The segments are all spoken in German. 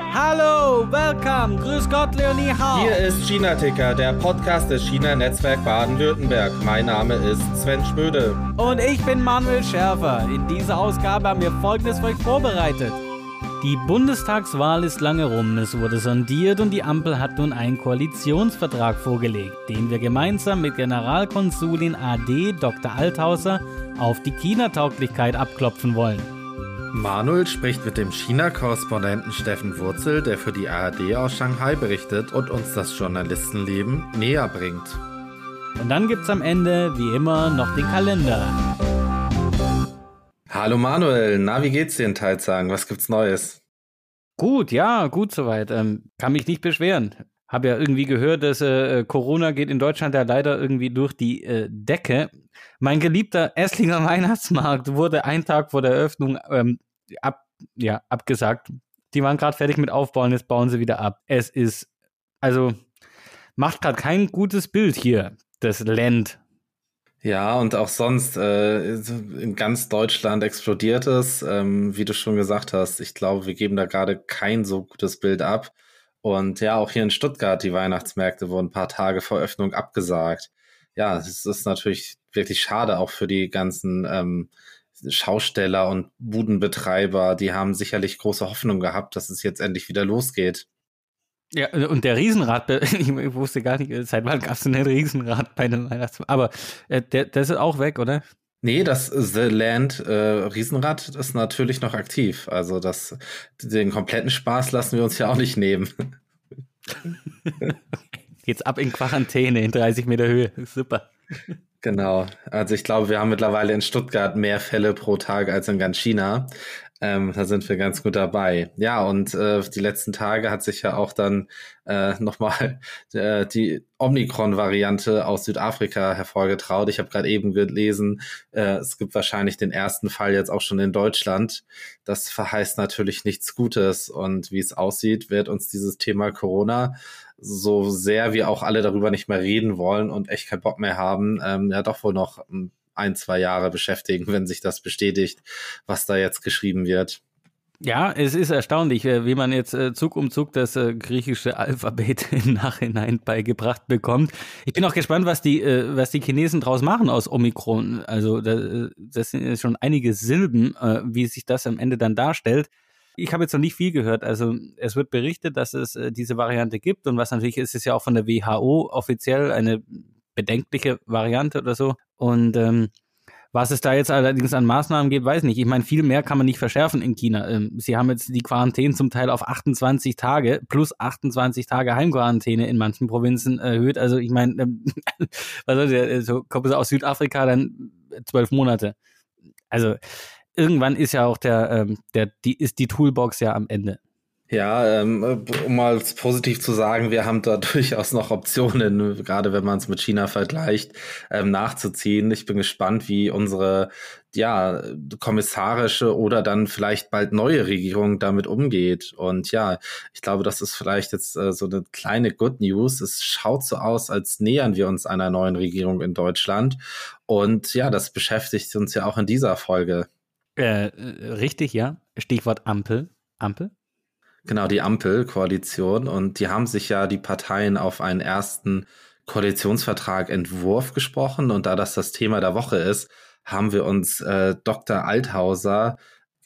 Hallo, welcome, grüß Gott, Leonie Hau. Hier ist China Ticker, der Podcast des China Netzwerk Baden-Württemberg. Mein Name ist Sven Schmöde. Und ich bin Manuel Schärfer. In dieser Ausgabe haben wir folgendes für euch vorbereitet. Die Bundestagswahl ist lange rum, es wurde sondiert und die Ampel hat nun einen Koalitionsvertrag vorgelegt, den wir gemeinsam mit Generalkonsulin AD Dr. Althauser auf die China-Tauglichkeit abklopfen wollen. Manuel spricht mit dem China-Korrespondenten Steffen Wurzel, der für die ARD aus Shanghai berichtet und uns das Journalistenleben näher bringt. Und dann gibt's am Ende, wie immer, noch den Kalender. Hallo Manuel, na, wie geht's dir in Teilzagen? Was gibt's Neues? Gut, ja, gut soweit. Ähm, kann mich nicht beschweren. Habe ja irgendwie gehört, dass äh, Corona geht in Deutschland ja leider irgendwie durch die äh, Decke. Mein geliebter Esslinger Weihnachtsmarkt wurde einen Tag vor der Eröffnung ähm, ab, ja, abgesagt. Die waren gerade fertig mit Aufbauen, jetzt bauen sie wieder ab. Es ist, also, macht gerade kein gutes Bild hier, das Land. Ja, und auch sonst, äh, in ganz Deutschland explodiert es, ähm, wie du schon gesagt hast. Ich glaube, wir geben da gerade kein so gutes Bild ab. Und ja, auch hier in Stuttgart, die Weihnachtsmärkte wurden ein paar Tage vor Öffnung abgesagt. Ja, es ist natürlich wirklich schade auch für die ganzen ähm, Schausteller und Budenbetreiber. Die haben sicherlich große Hoffnung gehabt, dass es jetzt endlich wieder losgeht. Ja, und der Riesenrad, ich wusste gar nicht, seit wann gab es denn ein Riesenrad bei einem Weihnachtsmarkt? Aber äh, der, der ist auch weg, oder? Nee, das The Land äh, Riesenrad ist natürlich noch aktiv. Also das, den kompletten Spaß lassen wir uns ja auch nicht nehmen. Geht's ab in Quarantäne in 30 Meter Höhe. Super. Genau. Also ich glaube, wir haben mittlerweile in Stuttgart mehr Fälle pro Tag als in ganz China. Ähm, da sind wir ganz gut dabei. Ja, und äh, die letzten Tage hat sich ja auch dann äh, nochmal äh, die Omikron-Variante aus Südafrika hervorgetraut. Ich habe gerade eben gelesen, äh, es gibt wahrscheinlich den ersten Fall jetzt auch schon in Deutschland. Das verheißt natürlich nichts Gutes. Und wie es aussieht, wird uns dieses Thema Corona so sehr wir auch alle darüber nicht mehr reden wollen und echt keinen Bock mehr haben, ähm, ja doch wohl noch ein, zwei Jahre beschäftigen, wenn sich das bestätigt, was da jetzt geschrieben wird. Ja, es ist erstaunlich, äh, wie man jetzt äh, Zug um Zug das äh, griechische Alphabet im Nachhinein beigebracht bekommt. Ich bin auch gespannt, was die, was die Chinesen draus machen aus Omikron. Also das sind schon einige Silben, wie sich das am Ende dann darstellt. Ich habe jetzt noch nicht viel gehört. Also es wird berichtet, dass es diese Variante gibt und was natürlich ist, ist ja auch von der WHO offiziell eine bedenkliche Variante oder so. Und ähm, was es da jetzt allerdings an Maßnahmen gibt, weiß nicht. Ich meine, viel mehr kann man nicht verschärfen in China. Ähm, sie haben jetzt die Quarantäne zum Teil auf 28 Tage plus 28 Tage Heimquarantäne in manchen Provinzen erhöht. Also ich meine, ähm, was soll der, so kommt es aus Südafrika dann zwölf Monate. Also irgendwann ist ja auch der, ähm, der, die ist die Toolbox ja am Ende. Ja, ähm, um mal positiv zu sagen, wir haben da durchaus noch Optionen, gerade wenn man es mit China vergleicht, ähm, nachzuziehen. Ich bin gespannt, wie unsere ja kommissarische oder dann vielleicht bald neue Regierung damit umgeht. Und ja, ich glaube, das ist vielleicht jetzt äh, so eine kleine Good News. Es schaut so aus, als nähern wir uns einer neuen Regierung in Deutschland. Und ja, das beschäftigt uns ja auch in dieser Folge. Äh, richtig, ja. Stichwort Ampel. Ampel? Genau, die Ampel-Koalition. Und die haben sich ja die Parteien auf einen ersten Koalitionsvertrag Entwurf gesprochen. Und da das das Thema der Woche ist, haben wir uns äh, Dr. Althauser,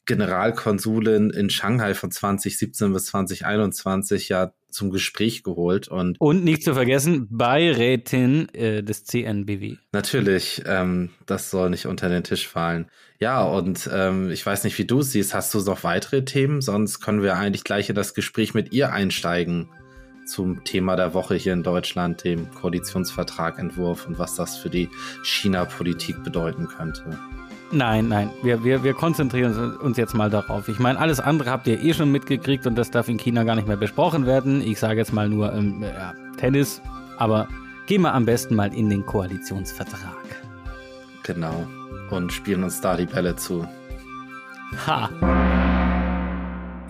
Generalkonsulin in Shanghai von 2017 bis 2021 ja zum Gespräch geholt und und nicht zu vergessen Beirätin äh, des CNBW. Natürlich, ähm, das soll nicht unter den Tisch fallen. Ja, und ähm, ich weiß nicht, wie du siehst. Hast du noch weitere Themen? Sonst können wir eigentlich gleich in das Gespräch mit ihr einsteigen zum Thema der Woche hier in Deutschland, dem Koalitionsvertragentwurf und was das für die China-Politik bedeuten könnte. Nein, nein, wir, wir, wir konzentrieren uns jetzt mal darauf. Ich meine, alles andere habt ihr eh schon mitgekriegt und das darf in China gar nicht mehr besprochen werden. Ich sage jetzt mal nur ähm, ja, Tennis, aber gehen wir am besten mal in den Koalitionsvertrag. Genau, und spielen uns da die Bälle zu. Ha!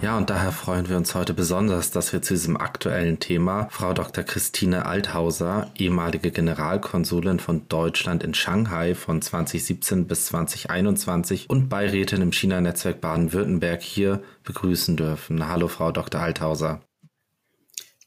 Ja, und daher freuen wir uns heute besonders, dass wir zu diesem aktuellen Thema Frau Dr. Christine Althauser, ehemalige Generalkonsulin von Deutschland in Shanghai von 2017 bis 2021 und Beirätin im China-Netzwerk Baden-Württemberg hier begrüßen dürfen. Hallo, Frau Dr. Althauser.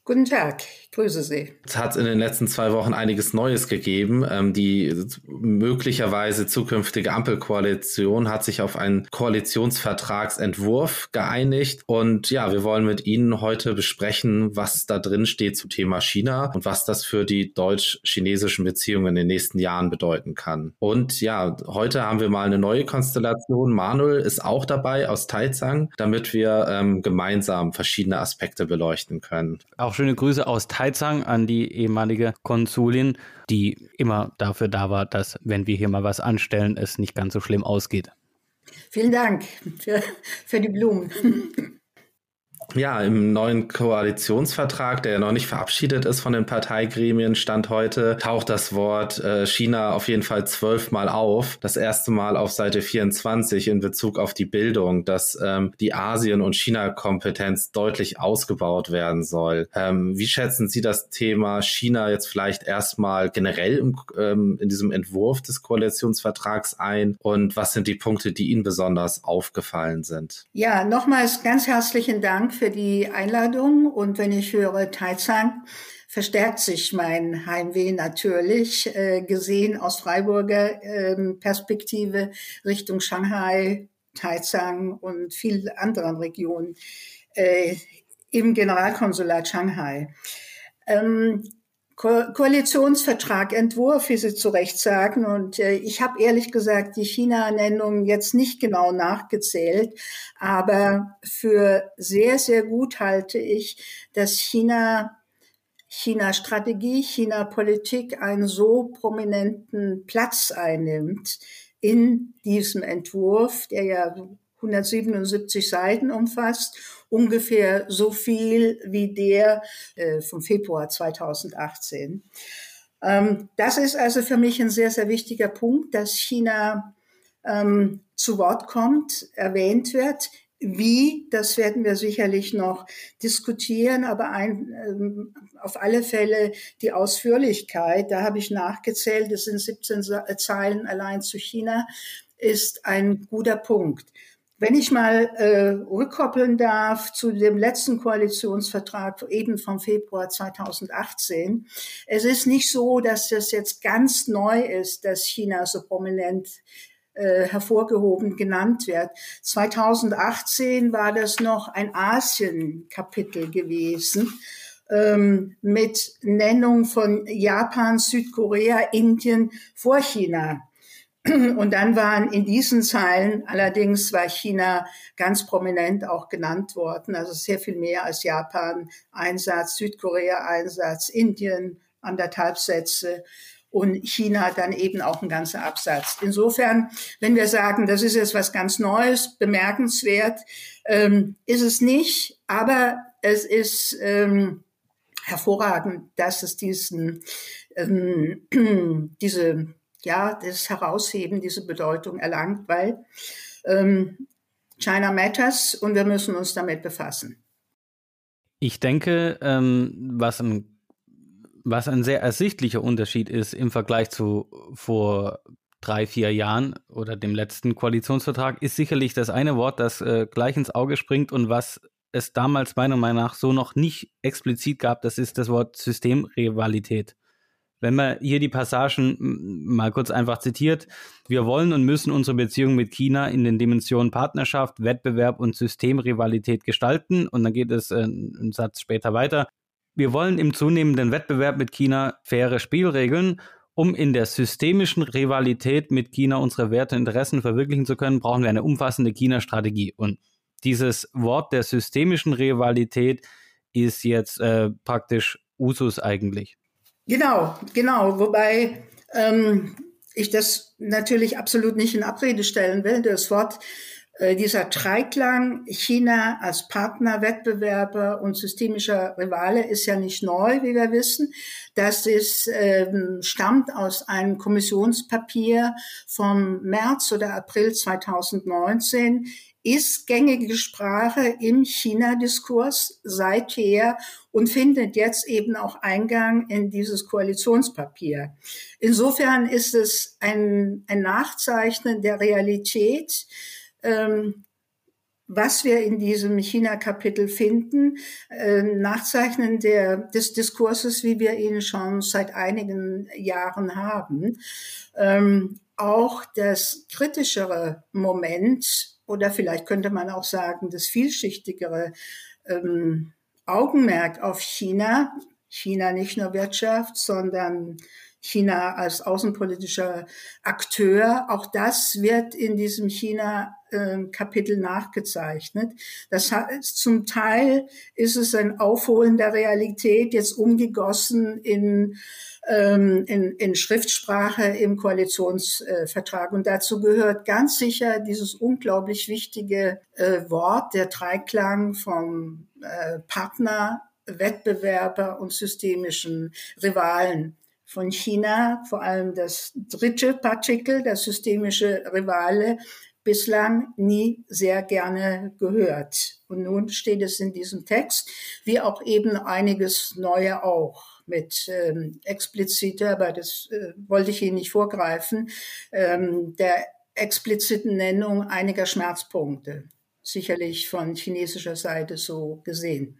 Guten Tag, ich grüße Sie. Es hat in den letzten zwei Wochen einiges Neues gegeben. Ähm, die möglicherweise zukünftige Ampelkoalition hat sich auf einen Koalitionsvertragsentwurf geeinigt. Und ja, wir wollen mit Ihnen heute besprechen, was da drin steht zum Thema China und was das für die deutsch-chinesischen Beziehungen in den nächsten Jahren bedeuten kann. Und ja, heute haben wir mal eine neue Konstellation. Manuel ist auch dabei aus Taizang, damit wir ähm, gemeinsam verschiedene Aspekte beleuchten können. Auch schöne Grüße aus Taizang an die ehemalige Konsulin, die immer dafür da war, dass, wenn wir hier mal was anstellen, es nicht ganz so schlimm ausgeht. Vielen Dank für, für die Blumen. Ja, im neuen Koalitionsvertrag, der noch nicht verabschiedet ist von den Parteigremien, stand heute, taucht das Wort äh, China auf jeden Fall zwölfmal auf. Das erste Mal auf Seite 24 in Bezug auf die Bildung, dass ähm, die Asien- und China-Kompetenz deutlich ausgebaut werden soll. Ähm, wie schätzen Sie das Thema China jetzt vielleicht erstmal generell im, ähm, in diesem Entwurf des Koalitionsvertrags ein? Und was sind die Punkte, die Ihnen besonders aufgefallen sind? Ja, nochmals ganz herzlichen Dank für die Einladung und wenn ich höre Taizang, verstärkt sich mein Heimweh natürlich, äh, gesehen aus Freiburger äh, Perspektive Richtung Shanghai, Taizang und vielen anderen Regionen äh, im Generalkonsulat Shanghai. Ähm, Ko Koalitionsvertrag, Entwurf, wie Sie zu Recht sagen. Und äh, ich habe ehrlich gesagt die China-Nennung jetzt nicht genau nachgezählt, aber für sehr, sehr gut halte ich, dass China China-Strategie, China-Politik einen so prominenten Platz einnimmt in diesem Entwurf, der ja 177 Seiten umfasst, ungefähr so viel wie der äh, vom Februar 2018. Ähm, das ist also für mich ein sehr, sehr wichtiger Punkt, dass China ähm, zu Wort kommt, erwähnt wird. Wie, das werden wir sicherlich noch diskutieren, aber ein, ähm, auf alle Fälle die Ausführlichkeit, da habe ich nachgezählt, es sind 17 Zeilen allein zu China, ist ein guter Punkt. Wenn ich mal äh, rückkoppeln darf zu dem letzten Koalitionsvertrag eben vom Februar 2018. Es ist nicht so, dass das jetzt ganz neu ist, dass China so prominent äh, hervorgehoben genannt wird. 2018 war das noch ein Asien-Kapitel gewesen ähm, mit Nennung von Japan, Südkorea, Indien vor China. Und dann waren in diesen Zeilen allerdings war China ganz prominent auch genannt worden, also sehr viel mehr als Japan Einsatz, Südkorea Einsatz, Indien anderthalb Sätze und China dann eben auch ein ganzer Absatz. Insofern, wenn wir sagen, das ist jetzt was ganz Neues, bemerkenswert, ähm, ist es nicht, aber es ist ähm, hervorragend, dass es diesen, ähm, diese ja, das Herausheben, diese Bedeutung erlangt, weil ähm, China matters und wir müssen uns damit befassen. Ich denke, ähm, was, ein, was ein sehr ersichtlicher Unterschied ist im Vergleich zu vor drei, vier Jahren oder dem letzten Koalitionsvertrag, ist sicherlich das eine Wort, das äh, gleich ins Auge springt und was es damals meiner Meinung nach so noch nicht explizit gab, das ist das Wort Systemrivalität. Wenn man hier die Passagen mal kurz einfach zitiert, wir wollen und müssen unsere Beziehung mit China in den Dimensionen Partnerschaft, Wettbewerb und Systemrivalität gestalten. Und dann geht es äh, einen Satz später weiter. Wir wollen im zunehmenden Wettbewerb mit China faire Spielregeln. Um in der systemischen Rivalität mit China unsere Werte und Interessen verwirklichen zu können, brauchen wir eine umfassende China-Strategie. Und dieses Wort der systemischen Rivalität ist jetzt äh, praktisch Usus eigentlich. Genau, genau. Wobei ähm, ich das natürlich absolut nicht in Abrede stellen will. Das Wort Äh, dieser Dreiklang China als Partner, Wettbewerber und systemischer Rivale ist ja nicht neu, wie wir wissen. Das ist, ähm, stammt aus einem Kommissionspapier vom März oder April 2019 ist gängige Sprache im China-Diskurs seither und findet jetzt eben auch Eingang in dieses Koalitionspapier. Insofern ist es ein, ein Nachzeichnen der Realität, ähm, was wir in diesem China-Kapitel finden, äh, Nachzeichnen der, des Diskurses, wie wir ihn schon seit einigen Jahren haben. Ähm, auch das kritischere Moment oder vielleicht könnte man auch sagen, das vielschichtigere ähm, Augenmerk auf China, China nicht nur Wirtschaft, sondern China als außenpolitischer Akteur. Auch das wird in diesem China-Kapitel nachgezeichnet. Das heißt, zum Teil ist es ein Aufholen der Realität, jetzt umgegossen in ähm, in, in Schriftsprache im Koalitionsvertrag. Und dazu gehört ganz sicher dieses unglaublich wichtige äh, Wort, der Dreiklang vom äh, Partner, Wettbewerber und systemischen Rivalen von China, vor allem das dritte Partikel, das systemische Rivale, bislang nie sehr gerne gehört. Und nun steht es in diesem Text, wie auch eben einiges Neue auch mit ähm, expliziter, aber das äh, wollte ich Ihnen nicht vorgreifen, ähm, der expliziten Nennung einiger Schmerzpunkte, sicherlich von chinesischer Seite so gesehen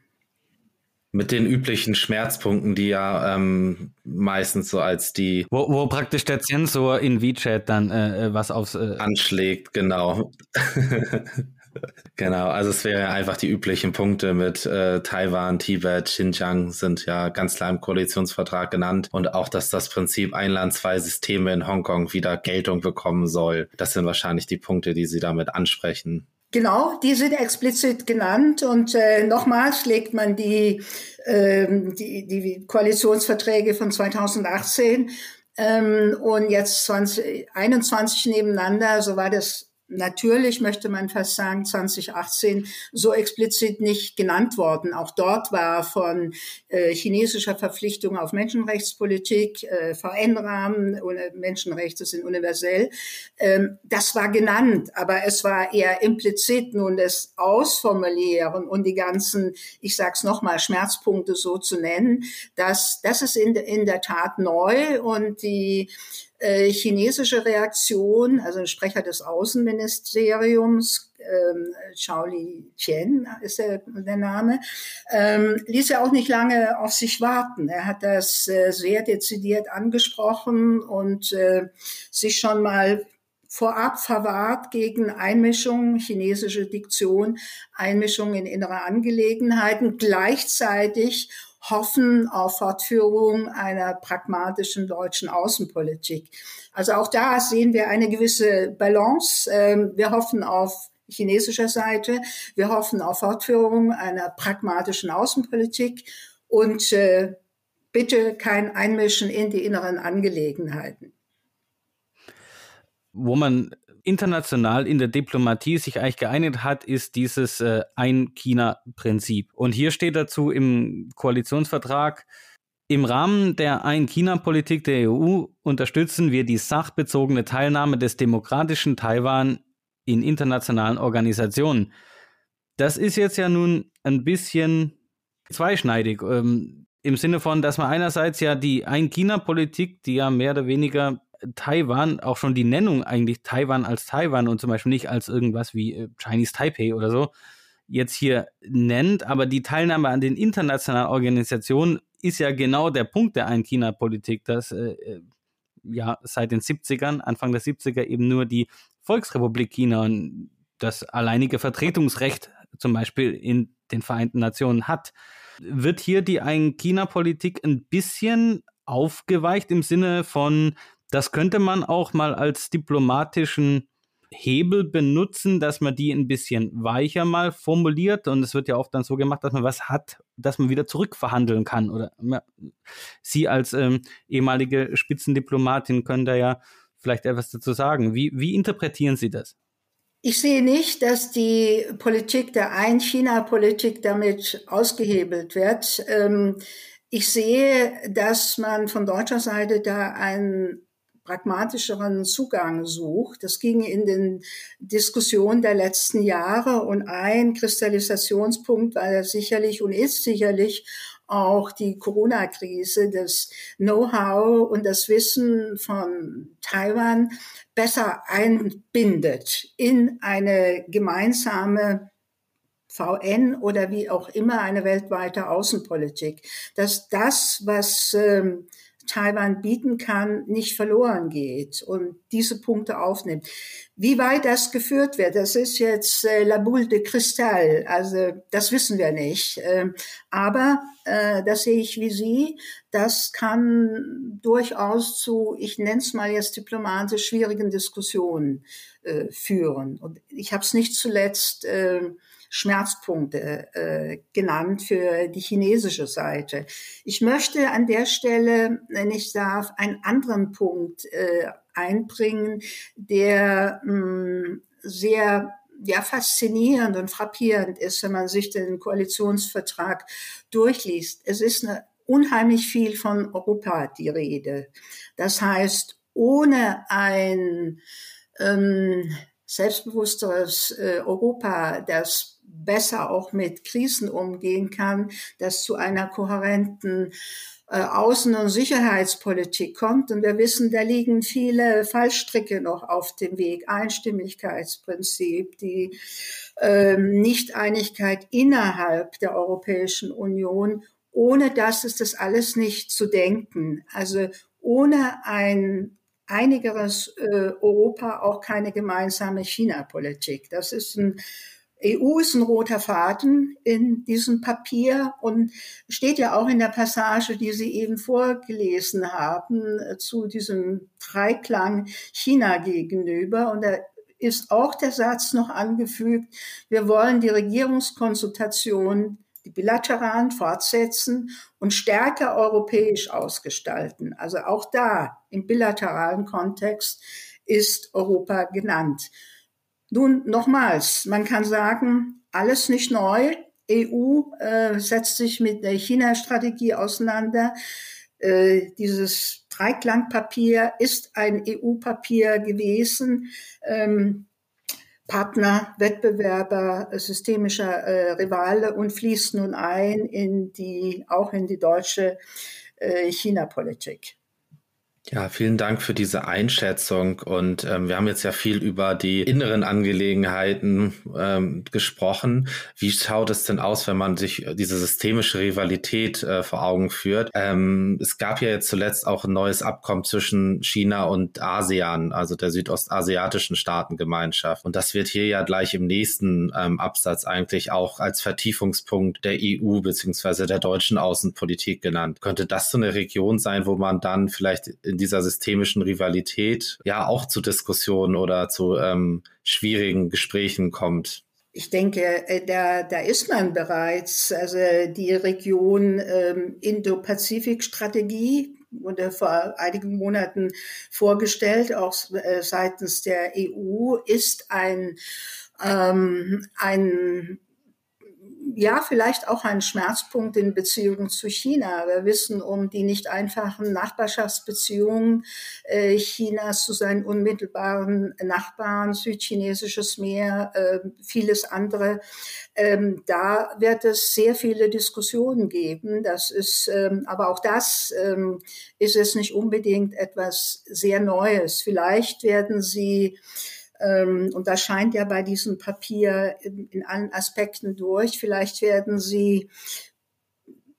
mit den üblichen Schmerzpunkten, die ja ähm, meistens so als die wo, wo praktisch der Zensor in WeChat dann äh, äh was aufs äh anschlägt, genau. genau, also es wären einfach die üblichen Punkte mit äh, Taiwan, Tibet, Xinjiang sind ja ganz klar im Koalitionsvertrag genannt und auch, dass das Prinzip ein Land, zwei Systeme in Hongkong wieder Geltung bekommen soll. Das sind wahrscheinlich die Punkte, die Sie damit ansprechen. Genau, die sind explizit genannt und äh, nochmals legt man die, ähm, die, die Koalitionsverträge von 2018 ähm, und jetzt 2021 nebeneinander, so war das natürlich möchte man fast sagen 2018 so explizit nicht genannt worden. Auch dort war von äh, chinesischer Verpflichtung auf Menschenrechtspolitik, äh, VN-Rahmen, Menschenrechte sind universell. Ähm, das war genannt, aber es war eher implizit nun das Ausformulieren und die ganzen, ich sag's nochmal, Schmerzpunkte so zu nennen. Das, das ist in, in der Tat neu und die äh, chinesische Reaktion, also Sprecher des Außenministeriums, ähm, Chao Li Qian ist der, der Name, ähm, ließ er auch nicht lange auf sich warten. Er hat das äh, sehr dezidiert angesprochen und äh, sich schon mal vorab verwahrt gegen Einmischung, chinesische Diktion, Einmischung in innere Angelegenheiten, gleichzeitig hoffen auf Fortführung einer pragmatischen deutschen Außenpolitik. Also auch da sehen wir eine gewisse Balance. Ähm, wir hoffen auf chinesischer Seite, wir hoffen auf Fortführung einer pragmatischen Außenpolitik und äh, bitte kein Einmischen in die inneren Angelegenheiten. Wo man international in der Diplomatie sich eigentlich geeinigt hat, ist dieses äh, Ein-China-Prinzip. Und hier steht dazu im Koalitionsvertrag, im Rahmen der Ein-China-Politik der EU unterstützen wir die sachbezogene Teilnahme des demokratischen Taiwan in internationalen Organisationen. Das ist jetzt ja nun ein bisschen zweischneidig. Ähm, Im Sinne von, dass man einerseits ja die Ein-China-Politik, die ja mehr oder weniger Taiwan, auch schon die Nennung eigentlich Taiwan als Taiwan und zum Beispiel nicht als irgendwas wie äh, Chinese Taipei oder so, jetzt hier nennt, aber die Teilnahme an den internationalen Organisationen ist ja genau der Punkt der Ein-China-Politik, dass äh, äh ja seit den 70ern, Anfang der 70er eben nur die Volksrepublik China und das alleinige Vertretungsrecht zum Beispiel in den Vereinten Nationen hat. Wird hier die Ein-China-Politik ein bisschen aufgeweicht im Sinne von, das könnte man auch mal als diplomatischen Hebel benutzen, dass man die ein bisschen weicher mal formuliert. Und es wird ja oft dann so gemacht, dass man was hat, dass man wieder zurückverhandeln kann. Oder ja, Sie als ähm, ehemalige Spitzendiplomatin können da ja vielleicht etwas dazu sagen. Wie, wie interpretieren Sie das? Ich sehe nicht, dass die Politik der Ein-China-Politik damit ausgehebelt wird. Ähm, ich sehe, dass man von deutscher Seite da einen pragmatischeren Zugang sucht. Das ging in den Diskussionen der letzten Jahre und ein Kristallisationspunkt war ja sicherlich und ist sicherlich auch die Corona-Krise, das Know-how und das Wissen von Taiwan besser einbindet in eine gemeinsame VN oder wie auch immer eine weltweite Außenpolitik, dass das, was ähm, Taiwan bieten kann, nicht verloren geht und diese Punkte aufnimmt. Wie weit das geführt wird, das ist jetzt äh, la boule de cristal, also das wissen wir nicht. Äh, aber äh, das sehe ich wie Sie, das kann durchaus zu, ich nenne es mal jetzt diplomatisch, schwierigen Diskussionen äh, führen. Und ich habe es nicht zuletzt äh, Schmerzpunkte äh, genannt für die chinesische Seite. Ich möchte an der Stelle, wenn ich darf, einen anderen Punkt äh, einbringen, der mh, hm, sehr ja, faszinierend und frappierend ist, wenn man sich den Koalitionsvertrag durchliest. Es ist eine, unheimlich viel von Europa die Rede. Das heißt, ohne ein ähm, selbstbewussteres äh, Europa, das besser auch mit Krisen umgehen kann, das zu einer kohärenten äh, Außen- und Sicherheitspolitik kommt. Und wir wissen, da liegen viele Fallstricke noch auf dem Weg. Einstimmigkeitsprinzip, die ähm, Nichteinigkeit innerhalb der Europäischen Union. Ohne das ist das alles nicht zu denken. Also ohne ein einigeres äh, Europa auch keine gemeinsame China-Politik. Das ist ein EU ist ein roter Faden in diesem Papier und steht ja auch in der Passage, die Sie eben vorgelesen haben, äh, zu diesem Dreiklang China gegenüber. Und da ist auch der Satz noch angefügt, wir wollen die Regierungskonsultation, die bilateralen fortsetzen und stärker europäisch ausgestalten. Also auch da im bilateralen Kontext ist Europa genannt. Nun, nochmals, man kann sagen, alles nicht neu. EU äh, setzt sich mit der China-Strategie auseinander. Äh, dieses Dreiklangpapier ist ein EU-Papier gewesen. Ähm, Partner, Wettbewerber, systemischer äh, Rivale und fließt nun ein in die, auch in die deutsche äh, China-Politik. Ja, vielen Dank für diese Einschätzung. Und ähm, wir haben jetzt ja viel über die inneren Angelegenheiten ähm, gesprochen. Wie schaut es denn aus, wenn man sich diese systemische Rivalität äh, vor Augen führt? Ähm, es gab ja jetzt zuletzt auch ein neues Abkommen zwischen China und ASEAN, also der südostasiatischen Staatengemeinschaft. Und das wird hier ja gleich im nächsten ähm, Absatz eigentlich auch als Vertiefungspunkt der EU beziehungsweise der deutschen Außenpolitik genannt. Könnte das so eine Region sein, wo man dann vielleicht in dieser systemischen Rivalität ja auch zu Diskussionen oder zu ähm, schwierigen Gesprächen kommt. Ich denke, äh, da, da ist man bereits. Also die Region ähm, Indo-Pazifik-Strategie wurde vor einigen Monaten vorgestellt, auch äh, seitens der EU, ist ein, ähm, ein ja, vielleicht auch ein Schmerzpunkt in Beziehungen zu China. Wir wissen um die nicht einfachen Nachbarschaftsbeziehungen äh, Chinas zu seinen unmittelbaren Nachbarn, südchinesisches Meer, äh, vieles andere. Ähm, da wird es sehr viele Diskussionen geben. Das ist, ähm, aber auch das ähm, ist es nicht unbedingt etwas sehr Neues. Vielleicht werden sie und das scheint ja bei diesem Papier in, in allen Aspekten durch. Vielleicht werden sie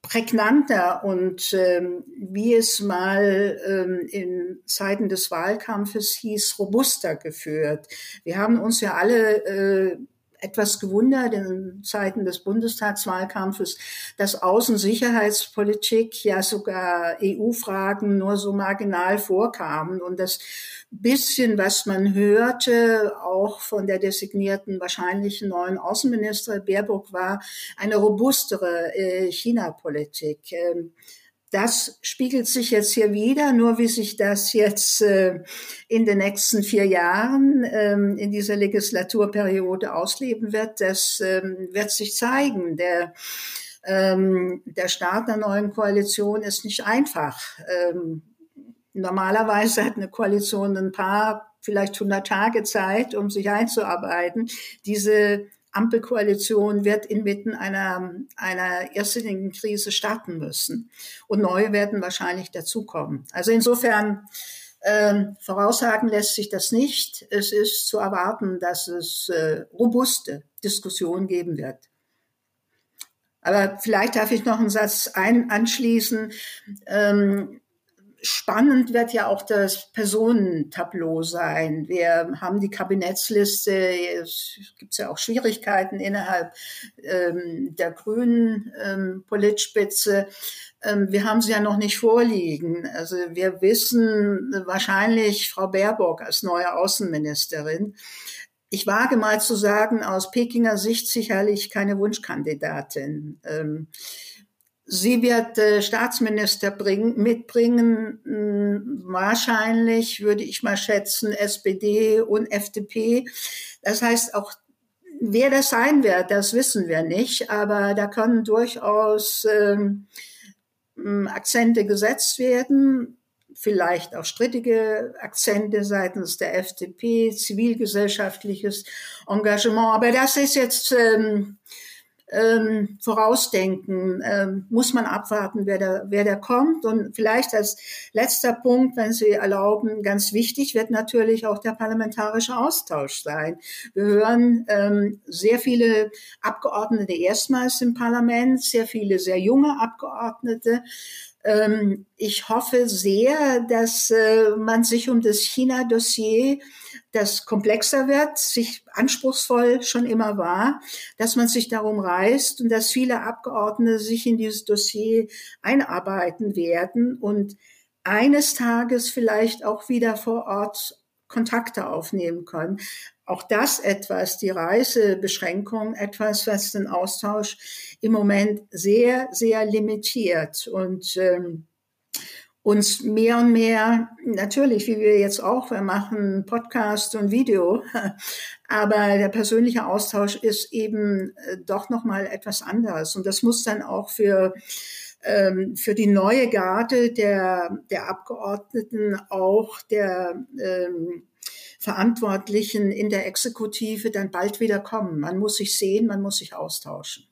prägnanter und ähm, wie es mal ähm, in Zeiten des Wahlkampfes hieß, robuster geführt. Wir haben uns ja alle äh, etwas gewundert in Zeiten des Bundestagswahlkampfes, dass Außensicherheitspolitik, ja sogar EU-Fragen nur so marginal vorkamen und das bisschen, was man hörte, auch von der designierten wahrscheinlichen neuen Außenminister Baerbock war eine robustere äh, China-Politik. Ähm, das spiegelt sich jetzt hier wieder, nur wie sich das jetzt äh, in den nächsten vier Jahren ähm, in dieser Legislaturperiode ausleben wird, das ähm, wird sich zeigen. Der, ähm, der Start der neuen Koalition ist nicht einfach. Ähm, normalerweise hat eine Koalition ein paar, vielleicht 100 Tage Zeit, um sich einzuarbeiten. Diese Ampelkoalition wird inmitten einer, einer irrsinnigen Krise starten müssen. Und neue werden wahrscheinlich dazukommen. Also insofern, äh, voraussagen lässt sich das nicht. Es ist zu erwarten, dass es äh, robuste Diskussionen geben wird. Aber vielleicht darf ich noch einen Satz ein, anschließen. Ähm, Spannend wird ja auch das Personentableau sein. Wir haben die Kabinettsliste, es gibt ja auch Schwierigkeiten innerhalb ähm, der grünen ähm, Politspitze. Ähm, wir haben sie ja noch nicht vorliegen. Also wir wissen wahrscheinlich Frau Baerbock als neue Außenministerin. Ich wage mal zu sagen, aus Pekinger Sicht sicherlich keine Wunschkandidatin. Ähm, Sie wird äh, Staatsminister bring, mitbringen, mh, hm, wahrscheinlich würde ich mal schätzen, SPD und FDP. Das heißt auch, wer das sein wird, das wissen wir nicht, aber da können durchaus ähm, hm, Akzente gesetzt werden, vielleicht auch strittige Akzente seitens der FDP, zivilgesellschaftliches Engagement. Aber das ist jetzt ähm, ähm, vorausdenken, ähm, muss man abwarten, wer da, wer da kommt. Und vielleicht als letzter Punkt, wenn Sie erlauben, ganz wichtig wird natürlich auch der parlamentarische Austausch sein. Wir hören ähm, sehr viele Abgeordnete erstmals im Parlament, sehr viele sehr junge Abgeordnete. Ähm, ich hoffe sehr, dass äh, man sich um das China-Dossier, das komplexer wird, sich anspruchsvoll schon immer war, dass man sich darum reißt und dass viele Abgeordnete sich in dieses Dossier einarbeiten werden und eines Tages vielleicht auch wieder vor Ort Kontakte aufnehmen können. Auch das etwas, die Reisebeschränkung, etwas, was den Austausch im Moment sehr, sehr limitiert und ähm, uns mehr und mehr, natürlich, wie wir jetzt auch, wir machen Podcast und Video, aber der persönliche Austausch ist eben äh, doch nochmal etwas anderes. Und das muss dann auch für ähm, für die neue Garde der, der Abgeordneten auch der ähm, Verantwortlichen in der Exekutive dann bald wieder kommen. Man muss sich sehen, man muss sich austauschen.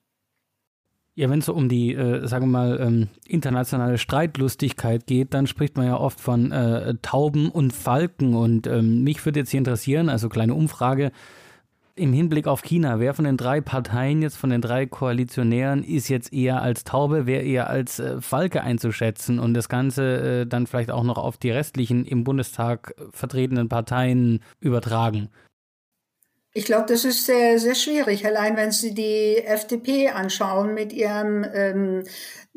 Ja, wenn es so um die, äh, sagen wir mal, ähm, internationale Streitlustigkeit geht, dann spricht man ja oft von äh, Tauben und Falken. Und ähm, mich würde jetzt hier interessieren, also kleine Umfrage, im Hinblick auf China, wer von den drei Parteien jetzt, von den drei Koalitionären, ist jetzt eher als Taube, wer eher als äh, Falke einzuschätzen und das Ganze äh, dann vielleicht auch noch auf die restlichen im Bundestag vertretenen Parteien übertragen? Ich glaube, das ist sehr, sehr schwierig. Allein wenn Sie die FDP anschauen mit ihrem ähm,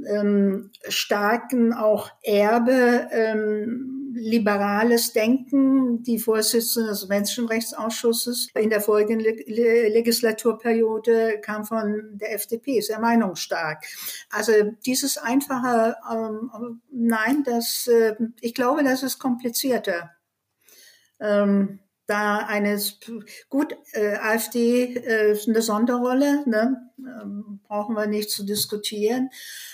ähm, starken auch Erbe, ähm, liberales Denken, die Vorsitzende des Menschenrechtsausschusses in der folgenden Legislaturperiode kam von der FDP, sehr meinungsstark. Also dieses einfache ähm, Nein, das, äh, ich glaube, das ist komplizierter. Ähm, da eine gut äh, AfD äh, eine Sonderrolle, ne? ähm, brauchen wir nicht zu diskutieren.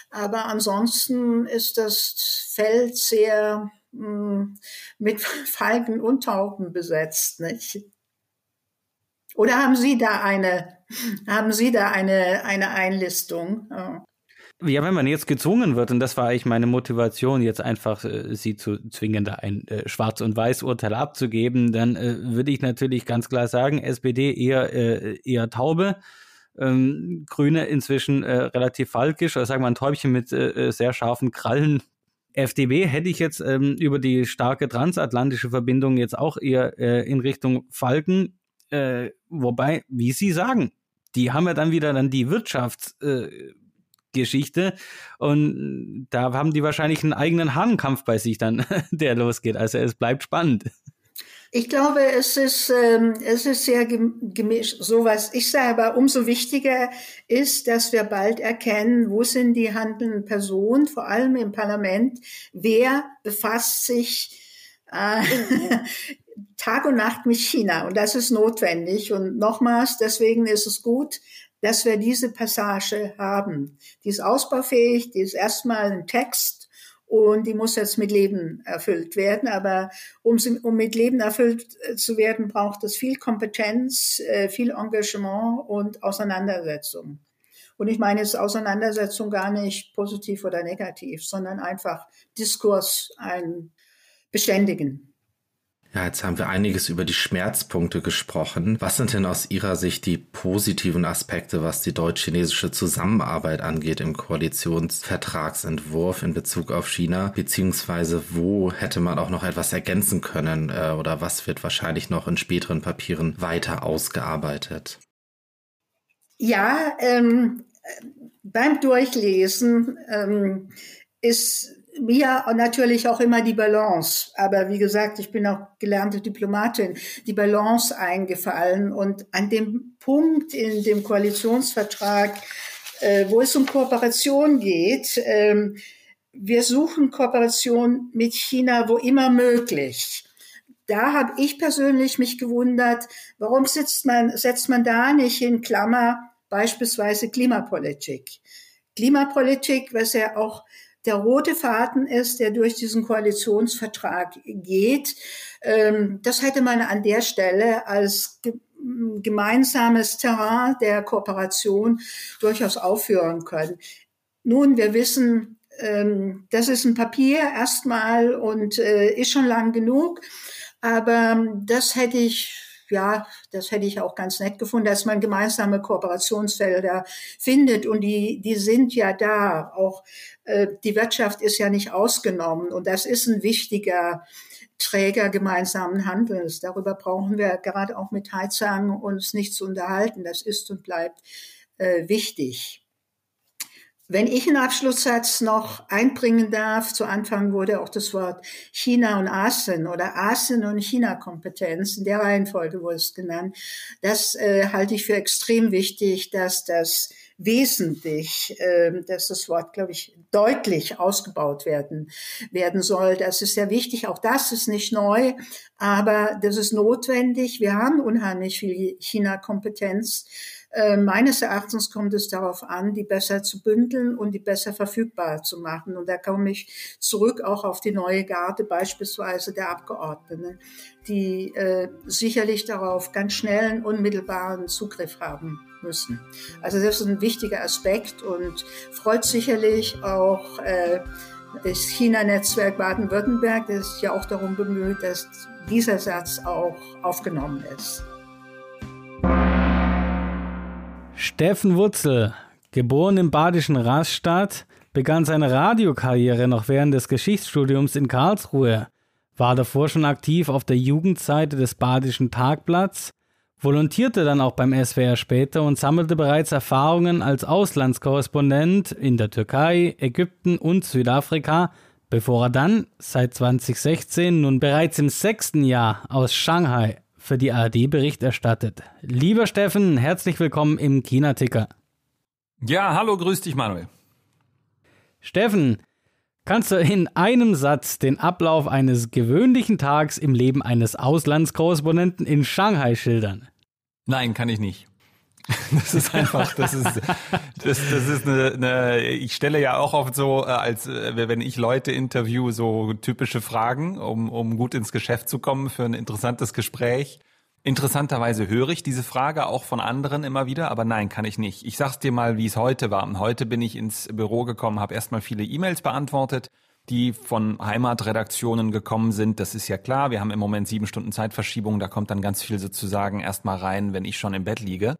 Aber ansonsten ist das Feld sehr mh, hm, mit Falken und Tauben besetzt, nicht? Oder haben Sie da eine, haben Sie da eine, eine Einlistung? Ja. Ja, wenn man jetzt gezwungen wird, und das war eigentlich meine Motivation, jetzt einfach äh, sie zu zwingen, da ein äh, Schwarz- und Weiß-Urteil abzugeben, dann äh, würde ich natürlich ganz klar sagen, SPD eher, äh, eher Taube, ähm, Grüne inzwischen äh, relativ falkisch, oder sagen wir ein Täubchen mit äh, sehr scharfen Krallen. FDP hätte ich jetzt ähm, über die starke transatlantische Verbindung jetzt auch eher in Richtung Falken, wobei, wie Sie sagen, die haben ja dann wieder dann die Wirtschafts- Geschichte. Und da haben die wahrscheinlich einen eigenen Hahnenkampf bei sich dann, der losgeht. Also es bleibt spannend. Ich glaube, es ist, ähm, es ist sehr gemischt. So was ich sage, aber umso wichtiger ist, dass wir bald erkennen, wo sind die handelnden Personen, vor allem im Parlament, wer befasst sich äh, Tag und Nacht mit China. Und das ist notwendig. Und nochmals, deswegen ist es gut, dass wir diese Passage haben. Die ist ausbaufähig, die ist erstmal ein Text, und die muss jetzt mit Leben erfüllt werden. Aber um, um mit Leben erfüllt äh, zu werden, braucht es viel Kompetenz, äh, viel Engagement und Auseinandersetzung. Und ich meine jetzt Auseinandersetzung gar nicht positiv oder negativ, sondern einfach Diskurs, ein Beständigen. Ja, jetzt haben wir einiges über die Schmerzpunkte gesprochen. Was sind denn aus Ihrer Sicht die positiven Aspekte, was die deutsch-chinesische Zusammenarbeit angeht im Koalitionsvertragsentwurf in Bezug auf China? Beziehungsweise wo hätte man auch noch etwas ergänzen können äh, oder was wird wahrscheinlich noch in späteren Papieren weiter ausgearbeitet? Ja, ähm, beim Durchlesen ähm, ist mir natürlich auch immer die Balance. Aber wie gesagt, ich bin auch gelernte Diplomatin, die Balance eingefallen. Und an dem Punkt in dem Koalitionsvertrag, äh, wo es um Kooperation geht, ähm, wir suchen Kooperation mit China, wo immer möglich. Da habe ich persönlich mich gewundert, warum sitzt man, setzt man da nicht in Klammer beispielsweise Klimapolitik. Klimapolitik, was ja auch der rote Faden ist, der durch diesen Koalitionsvertrag geht. Ähm, das hätte man an der Stelle als gemeinsames Terrain der Kooperation durchaus aufführen können. Nun, wir wissen, ähm, das ist ein Papier erstmal und äh, ist schon lang genug, aber das hätte ich ja, das hätte ich auch ganz nett gefunden, dass man gemeinsame Kooperationsfelder findet und die, die sind ja da. Auch äh, die Wirtschaft ist ja nicht ausgenommen und das ist ein wichtiger Träger gemeinsamen Handelns. Darüber brauchen wir gerade auch mit Heizang uns nicht zu unterhalten. Das ist und bleibt äh, wichtig. Wenn ich einen Abschlusssatz noch einbringen darf, zu Anfang wurde auch das Wort China und Asien oder Asien und China-Kompetenz, in der Reihenfolge wurde es genannt. Das äh, halte ich für extrem wichtig, dass das wesentlich, äh, dass das Wort, glaube ich, deutlich ausgebaut werden, werden soll. Das ist sehr wichtig. Auch das ist nicht neu, aber das ist notwendig. Wir haben unheimlich viel China-Kompetenz. Äh, meines Erachtens kommt es darauf an, die besser zu bündeln und die besser verfügbar zu machen. Und da komme ich zurück auch auf die neue Garde beispielsweise der Abgeordneten, die äh, sicherlich darauf ganz schnellen, unmittelbaren Zugriff haben müssen. Also das ist ein wichtiger Aspekt und freut sicherlich auch äh, das China-Netzwerk Baden-Württemberg, das ist ja auch darum bemüht, dass dieser Satz auch aufgenommen ist. Steffen Wurzel, geboren im badischen Rastatt, begann seine Radiokarriere noch während des Geschichtsstudiums in Karlsruhe, war davor schon aktiv auf der Jugendseite des Badischen Tagblatts, volontierte dann auch beim SWR später und sammelte bereits Erfahrungen als Auslandskorrespondent in der Türkei, Ägypten und Südafrika, bevor er dann seit 2016 nun bereits im sechsten Jahr aus Shanghai für die ARD Bericht erstattet. Lieber Steffen, herzlich willkommen im China-Ticker. Ja, hallo, grüß dich, Manuel. Steffen, kannst du in einem Satz den Ablauf eines gewöhnlichen Tags im Leben eines Auslandskorrespondenten in Shanghai schildern? Nein, kann ich nicht. Das ist einfach, das ist, das, das ist eine, eine, ich stelle ja auch oft so, äh, als äh, wenn ich Leute interview, so typische Fragen, um, um gut ins Geschäft zu kommen für ein interessantes Gespräch. Interessanterweise höre ich diese Frage auch von anderen immer wieder, aber nein, kann ich nicht. Ich sag's dir mal, wie es heute war. Heute bin ich ins Büro gekommen, habe erstmal viele E-Mails beantwortet, die von Heimatredaktionen gekommen sind. Das ist ja klar. Wir haben im Moment sieben Stunden Zeitverschiebung. Da kommt dann ganz viel sozusagen erstmal rein, wenn ich schon im Bett liege.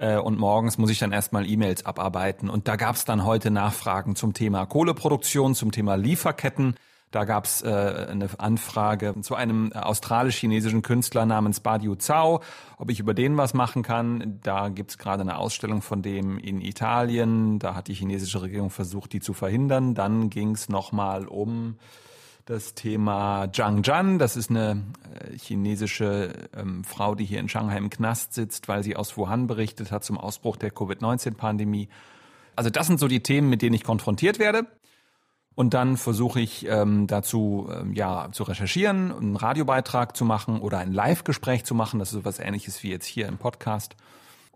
Äh, und morgens muss ich dann erstmal E-Mails abarbeiten. Und da gab es dann heute Nachfragen zum Thema Kohleproduktion, zum Thema Lieferketten. Da gab es äh, eine Anfrage zu einem australisch-chinesischen Künstler namens Badiu Zhao, ob ich über den was machen kann. Da gibt es gerade eine Ausstellung von dem in Italien. Da hat die chinesische Regierung versucht, die zu verhindern. Dann ging es nochmal um das Thema Zhang Zhan, das ist eine äh, chinesische ähm, Frau, die hier in Shanghai im Knast sitzt, weil sie aus Wuhan berichtet hat zum Ausbruch der Covid-19-Pandemie. Also das sind so die Themen, mit denen ich konfrontiert werde. Und dann versuche ich ähm, dazu ähm, ja zu recherchieren, einen Radiobeitrag zu machen oder ein Live-Gespräch zu machen. Das ist so was ähnliches wie jetzt hier im Podcast.